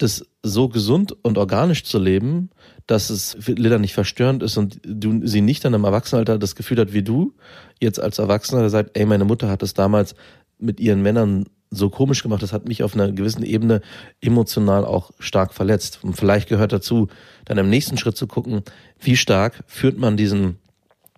das so gesund und organisch zu leben, dass es Lilla nicht verstörend ist und du sie nicht dann im Erwachsenenalter das Gefühl hat wie du, jetzt als Erwachsener, sagt, ey, meine Mutter hat das damals mit ihren Männern so komisch gemacht, das hat mich auf einer gewissen Ebene emotional auch stark verletzt. Und vielleicht gehört dazu, dann im nächsten Schritt zu gucken, wie stark führt man diesen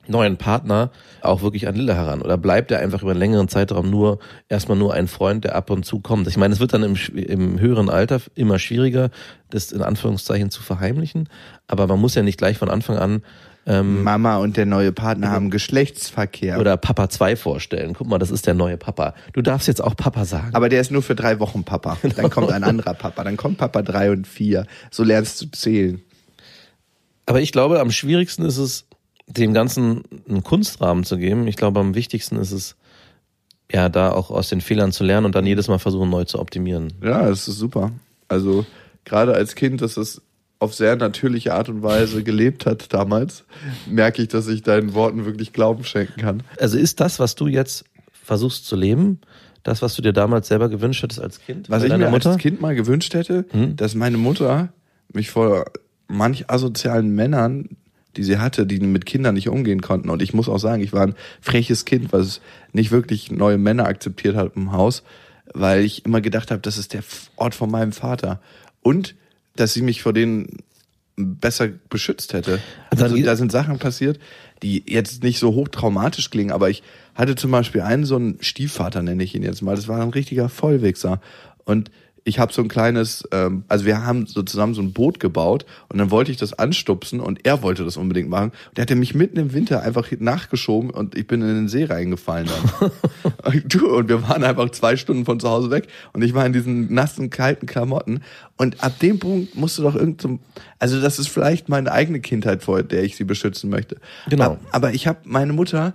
neuen Partner auch wirklich an Lilla heran? Oder bleibt er einfach über einen längeren Zeitraum nur erstmal nur ein Freund, der ab und zu kommt? Ich meine, es wird dann im, im höheren Alter immer schwieriger, das in Anführungszeichen zu verheimlichen. Aber man muss ja nicht gleich von Anfang an ähm, Mama und der neue Partner haben Geschlechtsverkehr. oder Papa 2 vorstellen. Guck mal, das ist der neue Papa. Du darfst jetzt auch Papa sagen. aber der ist nur für drei Wochen Papa. Dann kommt ein anderer Papa. Dann kommt Papa drei und vier. So lernst du zählen. Aber ich glaube, am schwierigsten ist es, dem Ganzen einen Kunstrahmen zu geben. Ich glaube, am wichtigsten ist es, ja, da auch aus den Fehlern zu lernen und dann jedes Mal versuchen, neu zu optimieren. Ja, das ist super. Also gerade als Kind, das es auf sehr natürliche Art und Weise gelebt hat damals, merke ich, dass ich deinen Worten wirklich Glauben schenken kann. Also ist das, was du jetzt versuchst zu leben, das, was du dir damals selber gewünscht hättest als Kind? Was ich mir Mutter? als Kind mal gewünscht hätte, Hm? dass meine Mutter mich vor manch asozialen Männern, die sie hatte, die mit Kindern nicht umgehen konnten. Und ich muss auch sagen, ich war ein freches Kind, was nicht wirklich neue Männer akzeptiert hat im Haus, weil ich immer gedacht habe, das ist der Ort von meinem Vater. Und dass sie mich vor denen besser beschützt hätte. Also Also, da sind Sachen passiert, die jetzt nicht so hochtraumatisch klingen, aber ich hatte zum Beispiel einen so einen Stiefvater, nenne ich ihn jetzt mal. Das war ein richtiger Vollwichser. Und ich habe so ein kleines, ähm, also wir haben so zusammen so ein Boot gebaut und dann wollte ich das anstupsen und er wollte das unbedingt machen. Und der hat mich mitten im Winter einfach nachgeschoben und ich bin in den See reingefallen dann. und, du, und wir waren einfach zwei Stunden von zu Hause weg und ich war in diesen nassen, kalten Klamotten. Und ab dem Punkt musst du doch irgend so, also das ist vielleicht meine eigene Kindheit, vor der ich sie beschützen möchte. Genau. Aber, aber ich habe meine Mutter,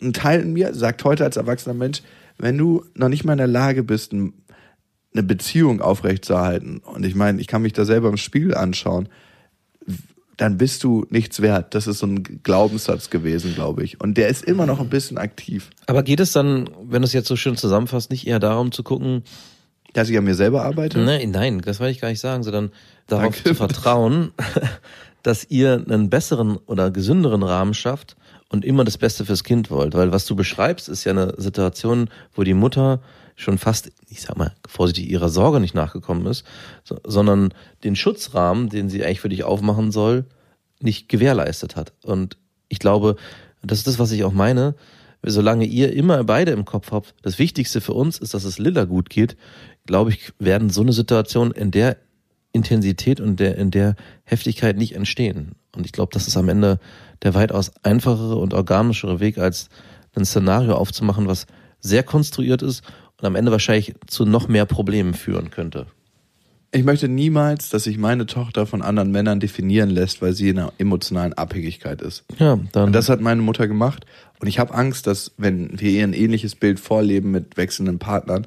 ein Teil in mir sagt heute als erwachsener Mensch, wenn du noch nicht mal in der Lage bist, ein eine Beziehung aufrechtzuerhalten, und ich meine, ich kann mich da selber im Spiegel anschauen, dann bist du nichts wert. Das ist so ein Glaubenssatz gewesen, glaube ich. Und der ist immer noch ein bisschen aktiv. Aber geht es dann, wenn du es jetzt so schön zusammenfasst, nicht eher darum zu gucken, Dass ich an mir selber arbeite? nein, nein, das wollte ich gar nicht sagen, sondern darauf Danke. zu vertrauen, dass ihr einen besseren oder gesünderen Rahmen schafft und immer das Beste fürs Kind wollt. Weil was du beschreibst, ist ja eine Situation, wo die Mutter schon fast, ich sag mal, vorsichtig ihrer Sorge nicht nachgekommen ist, so, sondern den Schutzrahmen, den sie eigentlich für dich aufmachen soll, nicht gewährleistet hat. Und ich glaube, das ist das, was ich auch meine. Solange ihr immer beide im Kopf habt, das Wichtigste für uns ist, dass es Lilla gut geht, glaube ich, werden so eine Situation in der Intensität und der, in der Heftigkeit nicht entstehen. Und ich glaube, das ist am Ende der weitaus einfachere und organischere Weg, als ein Szenario aufzumachen, was sehr konstruiert ist und am Ende wahrscheinlich zu noch mehr Problemen führen könnte. Ich möchte niemals, dass sich meine Tochter von anderen Männern definieren lässt, weil sie in einer emotionalen Abhängigkeit ist. Ja, dann. Und das hat meine Mutter gemacht. Und ich habe Angst, dass, wenn wir ihr ein ähnliches Bild vorleben mit wechselnden Partnern,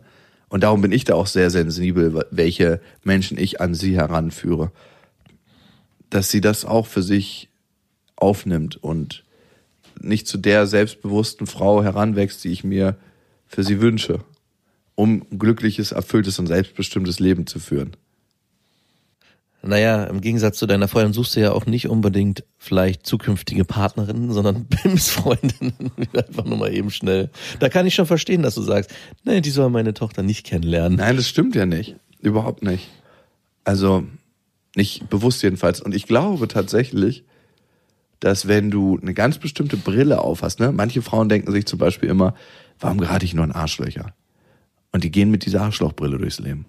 und darum bin ich da auch sehr sensibel, welche Menschen ich an sie heranführe, dass sie das auch für sich aufnimmt und nicht zu der selbstbewussten Frau heranwächst, die ich mir für sie wünsche, um ein glückliches, erfülltes und selbstbestimmtes Leben zu führen. Naja, im Gegensatz zu deiner Freundin suchst du ja auch nicht unbedingt vielleicht zukünftige Partnerinnen, sondern BIMS-Freundinnen. Einfach nur mal eben schnell. Da kann ich schon verstehen, dass du sagst, nee, die soll meine Tochter nicht kennenlernen. Nein, das stimmt ja nicht. Überhaupt nicht. Also nicht bewusst jedenfalls. Und ich glaube tatsächlich, dass wenn du eine ganz bestimmte Brille aufhast, ne, manche Frauen denken sich zum Beispiel immer, warum gerate ich nur in Arschlöcher? Und die gehen mit dieser Arschlochbrille durchs Leben.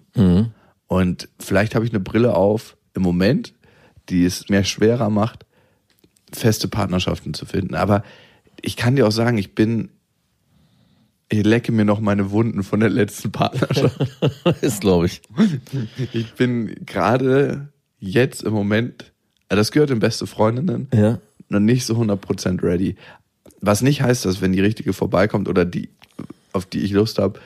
Und vielleicht habe ich eine Brille auf im Moment, die es mir schwerer macht, feste Partnerschaften zu finden. Aber ich kann dir auch sagen, ich bin, ich lecke mir noch meine Wunden von der letzten Partnerschaft. ist, glaube ich. Ich bin gerade jetzt im Moment, also das gehört in beste Freundinnen, Ja. noch nicht so 100% ready. Was nicht heißt, dass wenn die richtige vorbeikommt oder die, auf die ich Lust habe,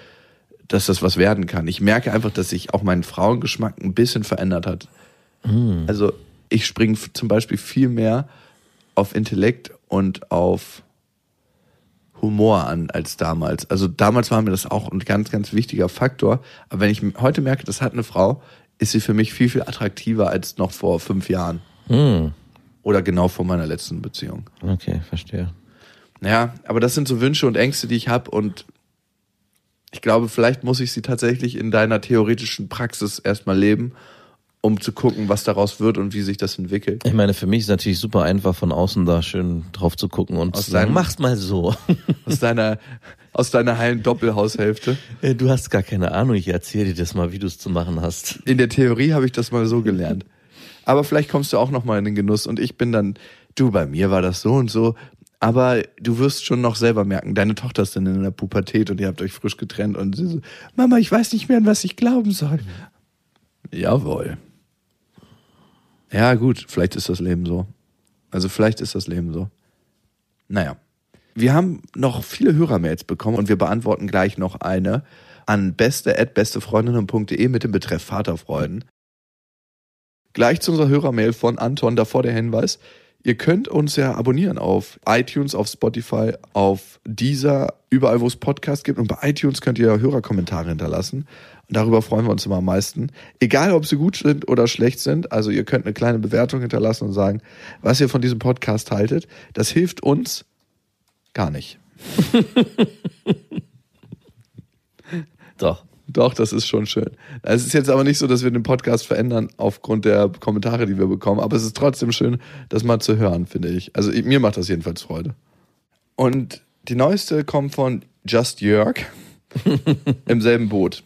dass das was werden kann. Ich merke einfach, dass sich auch mein Frauengeschmack ein bisschen verändert hat. Also ich springe zum Beispiel viel mehr auf Intellekt und auf Humor an als damals. Also damals war mir das auch ein ganz, ganz wichtiger Faktor. Aber wenn ich heute merke, das hat eine Frau, ist sie für mich viel, viel attraktiver als noch vor fünf Jahren. Hm. Oder genau vor meiner letzten Beziehung. Okay, verstehe. Ja, aber das sind so Wünsche und Ängste, die ich habe und ich glaube, vielleicht muss ich sie tatsächlich in deiner theoretischen Praxis erstmal leben, um zu gucken, was daraus wird und wie sich das entwickelt. Ich meine, für mich ist natürlich super einfach, von außen da schön drauf zu gucken und Aus zu sagen, deinem- mach's mal so. Aus deiner, aus deiner heilen Doppelhaushälfte. Äh, Du hast gar keine Ahnung, ich erzähle dir das mal, wie du es zu machen hast. In der Theorie habe ich das mal so gelernt. Aber vielleicht kommst du auch noch mal in den Genuss und ich bin dann, du, bei mir war das so und so. Aber du wirst schon noch selber merken, deine Tochter ist dann in der Pubertät und ihr habt euch frisch getrennt und sie so, Mama, ich weiß nicht mehr, an was ich glauben soll. Jawohl. Ja, gut, vielleicht ist das Leben so. Also vielleicht ist das Leben so. Naja. Wir haben noch viele Hörermails bekommen und wir beantworten gleich noch eine an beste.bestefreundinnen.de mit dem Betreff Vaterfreuden. Gleich zu unserer Hörermail von Anton, davor der Hinweis. Ihr könnt uns ja abonnieren auf iTunes, auf Spotify, auf Deezer, überall wo es Podcasts gibt. Und bei iTunes könnt ihr Hörerkommentare hinterlassen. Und darüber freuen wir uns immer am meisten. Egal, ob sie gut sind oder schlecht sind. Also ihr könnt eine kleine Bewertung hinterlassen und sagen, was ihr von diesem Podcast haltet. Das hilft uns gar nicht. Doch. Doch, das ist schon schön. Es ist jetzt aber nicht so, dass wir den Podcast verändern aufgrund der Kommentare, die wir bekommen, aber es ist trotzdem schön, das mal zu hören, finde ich. Also mir macht das jedenfalls Freude. Und die neueste kommt von Just Jörg im selben Boot.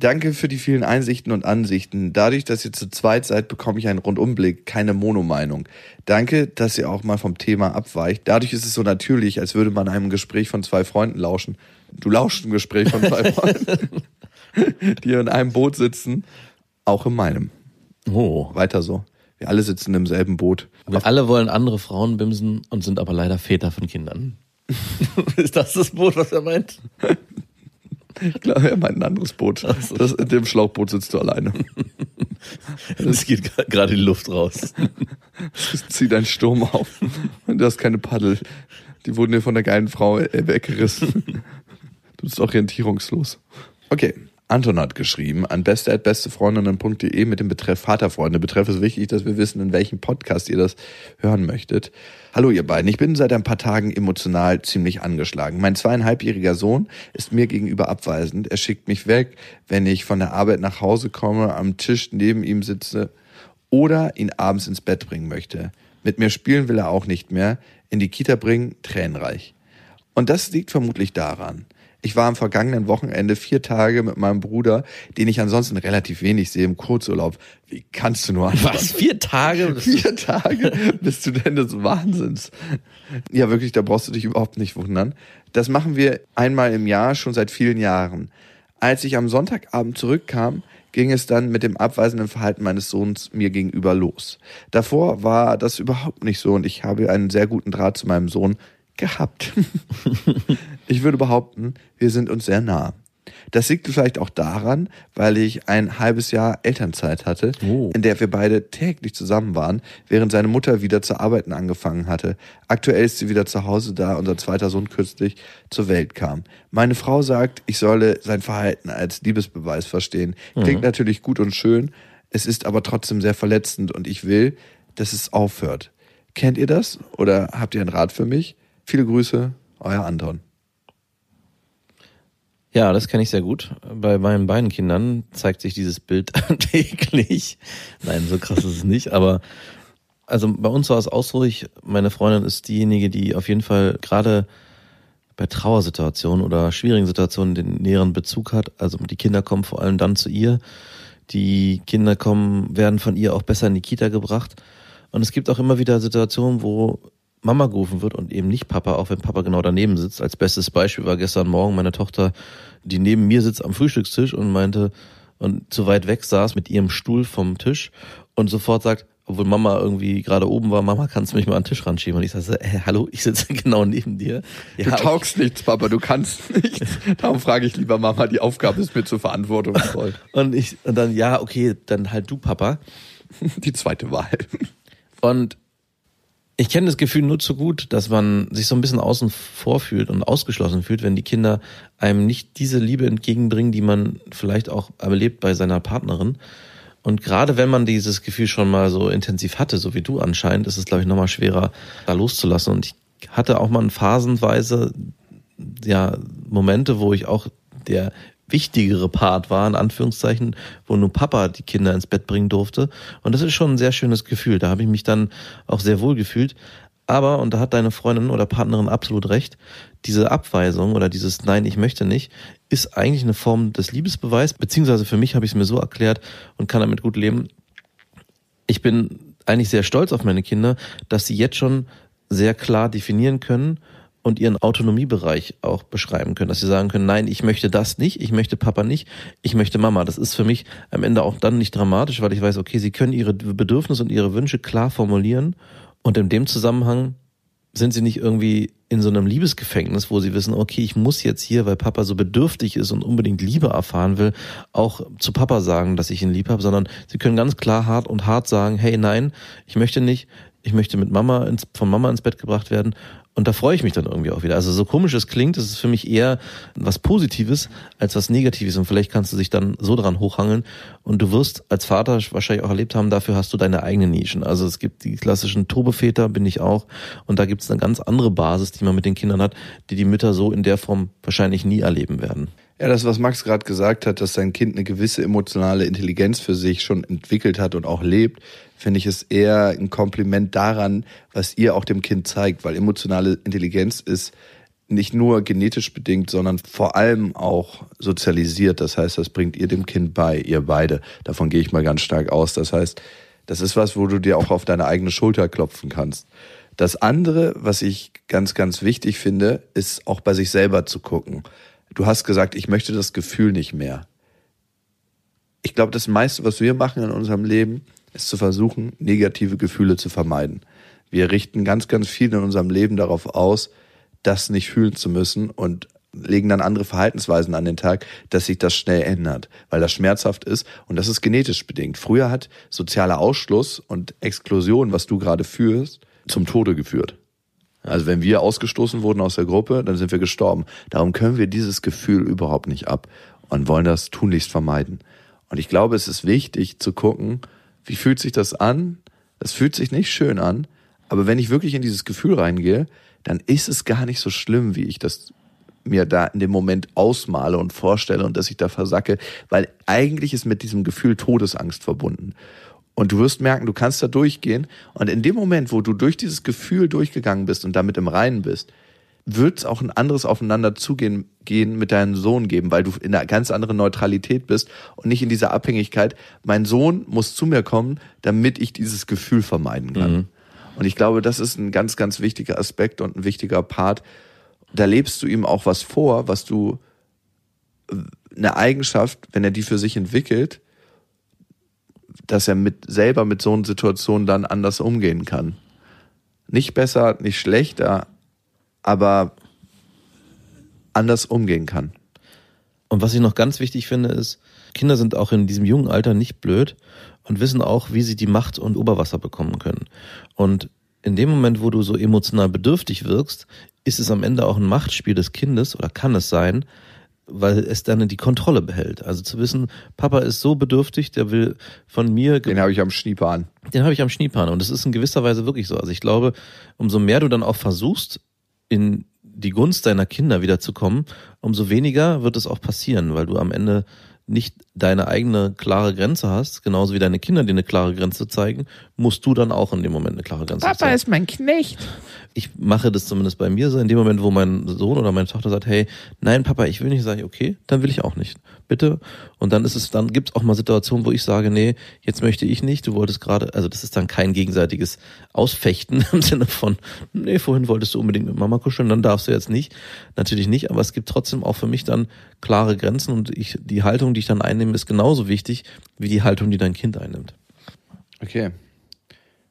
Danke für die vielen Einsichten und Ansichten. Dadurch, dass ihr zu zweit seid, bekomme ich einen Rundumblick, keine Monomeinung. Danke, dass ihr auch mal vom Thema abweicht. Dadurch ist es so natürlich, als würde man einem Gespräch von zwei Freunden lauschen. Du lauschst ein Gespräch von zwei Freunden, die in einem Boot sitzen, auch in meinem. Oh. Weiter so. Wir alle sitzen im selben Boot. Wir alle wollen andere Frauen bimsen und sind aber leider Väter von Kindern. ist das das Boot, was er meint? Ich glaube, er meint ein anderes Boot. Das, in dem Schlauchboot sitzt du alleine. Es geht gerade die Luft raus. Zieh deinen Sturm auf. Und du hast keine Paddel. Die wurden dir von der geilen Frau äh, weggerissen. Du bist orientierungslos. Okay. Anton hat geschrieben an beste@bestefreundinnen.de mit dem Betreff Vaterfreunde. Betreff ist wichtig, dass wir wissen, in welchem Podcast ihr das hören möchtet. Hallo ihr beiden, ich bin seit ein paar Tagen emotional ziemlich angeschlagen. Mein zweieinhalbjähriger Sohn ist mir gegenüber abweisend. Er schickt mich weg, wenn ich von der Arbeit nach Hause komme, am Tisch neben ihm sitze oder ihn abends ins Bett bringen möchte. Mit mir spielen will er auch nicht mehr. In die Kita bringen, tränenreich. Und das liegt vermutlich daran. Ich war am vergangenen Wochenende vier Tage mit meinem Bruder, den ich ansonsten relativ wenig sehe, im Kurzurlaub. Wie kannst du nur anfangen? Was? Vier Tage? Vier Tage bist du denn des Wahnsinns? Ja, wirklich, da brauchst du dich überhaupt nicht wundern. Das machen wir einmal im Jahr schon seit vielen Jahren. Als ich am Sonntagabend zurückkam, ging es dann mit dem abweisenden Verhalten meines Sohns mir gegenüber los. Davor war das überhaupt nicht so und ich habe einen sehr guten Draht zu meinem Sohn gehabt. ich würde behaupten, wir sind uns sehr nah. Das liegt vielleicht auch daran, weil ich ein halbes Jahr Elternzeit hatte, Oh. in der wir beide täglich zusammen waren, während seine Mutter wieder zu arbeiten angefangen hatte. Aktuell ist sie wieder zu Hause, da unser zweiter Sohn kürzlich zur Welt kam. Meine Frau sagt, ich solle sein Verhalten als Liebesbeweis verstehen. Klingt natürlich gut und schön, es ist aber trotzdem sehr verletzend und ich will, dass es aufhört. Kennt ihr das? Oder habt ihr einen Rat für mich? Viele Grüße, euer Anton. Ja, das kenne ich sehr gut. Bei meinen beiden Kindern zeigt sich dieses Bild täglich. Nein, so krass ist es nicht, aber also bei uns war es auch meine Freundin ist diejenige, die auf jeden Fall gerade bei Trauersituationen oder schwierigen Situationen den näheren Bezug hat. Also die Kinder kommen vor allem dann zu ihr. Die Kinder kommen, werden von ihr auch besser in die Kita gebracht. Und es gibt auch immer wieder Situationen, wo Mama gerufen wird und eben nicht Papa, auch wenn Papa genau daneben sitzt. Als bestes Beispiel war gestern Morgen meine Tochter, die neben mir sitzt am Frühstückstisch und meinte und zu weit weg saß mit ihrem Stuhl vom Tisch und sofort sagt, obwohl Mama irgendwie gerade oben war, Mama, kannst du mich mal an den Tisch ranschieben? Und ich sage, äh, hallo, ich sitze genau neben dir. Du Ja, taugst nichts, Papa, du kannst nichts. Darum frage ich lieber Mama, die Aufgabe ist mir zur Verantwortung voll. und ich, und dann, ja, okay, dann halt du, Papa. Die zweite Wahl. Und ich kenne das Gefühl nur zu gut, dass man sich so ein bisschen außen vor fühlt und ausgeschlossen fühlt, wenn die Kinder einem nicht diese Liebe entgegenbringen, die man vielleicht auch erlebt bei seiner Partnerin. Und gerade wenn man dieses Gefühl schon mal so intensiv hatte, so wie du anscheinend, ist es, glaube ich, nochmal schwerer, da loszulassen. Und ich hatte auch mal phasenweise ja Momente, wo ich auch der wichtigere Part war, in Anführungszeichen, wo nur Papa die Kinder ins Bett bringen durfte. Und das ist schon ein sehr schönes Gefühl. Da habe ich mich dann auch sehr wohl gefühlt. Aber, und da hat deine Freundin oder Partnerin absolut recht, diese Abweisung oder dieses Nein, ich möchte nicht, ist eigentlich eine Form des Liebesbeweis, beziehungsweise für mich habe ich es mir so erklärt und kann damit gut leben. Ich bin eigentlich sehr stolz auf meine Kinder, dass sie jetzt schon sehr klar definieren können und ihren Autonomiebereich auch beschreiben können, dass sie sagen können, nein, ich möchte das nicht, ich möchte Papa nicht, ich möchte Mama. Das ist für mich am Ende auch dann nicht dramatisch, weil ich weiß, okay, sie können ihre Bedürfnisse und ihre Wünsche klar formulieren und in dem Zusammenhang sind sie nicht irgendwie in so einem Liebesgefängnis, wo sie wissen, okay, ich muss jetzt hier, weil Papa so bedürftig ist und unbedingt Liebe erfahren will, auch zu Papa sagen, dass ich ihn lieb habe, sondern sie können ganz klar hart und hart sagen, hey, nein, ich möchte nicht, ich möchte mit Mama ins, von Mama ins Bett gebracht werden. Und da freue ich mich dann irgendwie auch wieder. Also so komisch es klingt, ist für mich eher was Positives als was Negatives. Und vielleicht kannst du dich dann so dran hochhangeln. Und du wirst als Vater wahrscheinlich auch erlebt haben, dafür hast du deine eigenen Nischen. Also es gibt die klassischen Turboväter, bin ich auch. Und da gibt es eine ganz andere Basis, die man mit den Kindern hat, die die Mütter so in der Form wahrscheinlich nie erleben werden. Ja, das, was Max gerade gesagt hat, dass sein Kind eine gewisse emotionale Intelligenz für sich schon entwickelt hat und auch lebt, finde ich es eher ein Kompliment daran, was ihr auch dem Kind zeigt, weil emotionale Intelligenz ist nicht nur genetisch bedingt, sondern vor allem auch sozialisiert. Das heißt, das bringt ihr dem Kind bei, ihr beide. Davon gehe ich mal ganz stark aus. Das heißt, das ist was, wo du dir auch auf deine eigene Schulter klopfen kannst. Das andere, was ich ganz, ganz wichtig finde, ist auch bei sich selber zu gucken. Du hast gesagt, ich möchte das Gefühl nicht mehr. Ich glaube, das meiste, was wir machen in unserem Leben, ist zu versuchen, negative Gefühle zu vermeiden. Wir richten ganz, ganz viel in unserem Leben darauf aus, das nicht fühlen zu müssen und legen dann andere Verhaltensweisen an den Tag, dass sich das schnell ändert, weil das schmerzhaft ist und das ist genetisch bedingt. Früher hat sozialer Ausschluss und Exklusion, was du gerade führst, zum Tode geführt. Also wenn wir ausgestoßen wurden aus der Gruppe, dann sind wir gestorben. Darum können wir dieses Gefühl überhaupt nicht ab und wollen das tunlichst vermeiden. Und ich glaube, es ist wichtig zu gucken, wie fühlt sich das an? Das fühlt sich nicht schön an, aber wenn ich wirklich in dieses Gefühl reingehe, dann ist es gar nicht so schlimm, wie ich das mir da in dem Moment ausmale und vorstelle und dass ich da versacke, weil eigentlich ist mit diesem Gefühl Todesangst verbunden. Und du wirst merken, du kannst da durchgehen und in dem Moment, wo du durch dieses Gefühl durchgegangen bist und damit im Reinen bist, wird es auch ein anderes Aufeinander zugehen gehen mit deinem Sohn geben, weil du in einer ganz anderen Neutralität bist und nicht in dieser Abhängigkeit. Mein Sohn muss zu mir kommen, damit ich dieses Gefühl vermeiden kann. Mhm. Und ich glaube, das ist ein ganz, ganz wichtiger Aspekt und ein wichtiger Part. Da lebst du ihm auch was vor, was du eine Eigenschaft, wenn er die für sich entwickelt, dass er mit selber mit so einer Situation dann anders umgehen kann. Nicht besser, nicht schlechter, aber anders umgehen kann. Und was ich noch ganz wichtig finde, ist, Kinder sind auch in diesem jungen Alter nicht blöd und wissen auch, wie sie die Macht und Oberwasser bekommen können. Und in dem Moment, wo du so emotional bedürftig wirkst, ist es am Ende auch ein Machtspiel des Kindes oder kann es sein, weil es dann die Kontrolle behält. Also zu wissen, Papa ist so bedürftig, der will von mir. Den habe ich am Schniepan. Den habe ich am Schniepan. Und das ist in gewisser Weise wirklich so. Also ich glaube, umso mehr du dann auch versuchst, in die Gunst deiner Kinder wiederzukommen, umso weniger wird es auch passieren, weil du am Ende nicht deine eigene klare Grenze hast, genauso wie deine Kinder dir eine klare Grenze zeigen, musst du dann auch in dem Moment eine klare Grenze Papa zeigen. ist mein Knecht. Ich mache das zumindest bei mir so, in dem Moment, wo mein Sohn oder meine Tochter sagt, hey, nein, Papa, ich will nicht, sage ich, okay, dann will ich auch nicht. Bitte. Und dann ist es, dann gibt es auch mal Situationen, wo ich sage, nee, jetzt möchte ich nicht, du wolltest gerade, also das ist dann kein gegenseitiges Ausfechten im Sinne von, nee, vorhin wolltest du unbedingt mit Mama kuscheln, dann darfst du jetzt nicht. Natürlich nicht, aber es gibt trotzdem auch für mich dann klare Grenzen und ich, die Haltung, die ich dann einnehme, ist genauso wichtig wie die Haltung, die dein Kind einnimmt. Okay.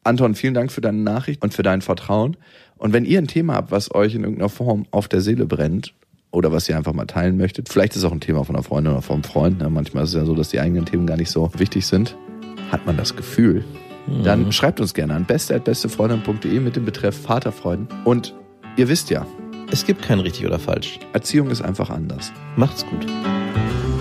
Anton, vielen Dank für deine Nachricht und für dein Vertrauen. Und wenn ihr ein Thema habt, was euch in irgendeiner Form auf der Seele brennt oder was ihr einfach mal teilen möchtet, vielleicht ist es auch ein Thema von einer Freundin oder vom Freund. Ne? Manchmal ist es ja so, dass die eigenen Themen gar nicht so wichtig sind. Hat man das Gefühl? Dann Mhm. schreibt uns gerne an beste.bestefreundin.de mit dem Betreff Vaterfreuden. Und ihr wisst ja, Es gibt kein richtig oder falsch. Erziehung ist einfach anders. Macht's gut.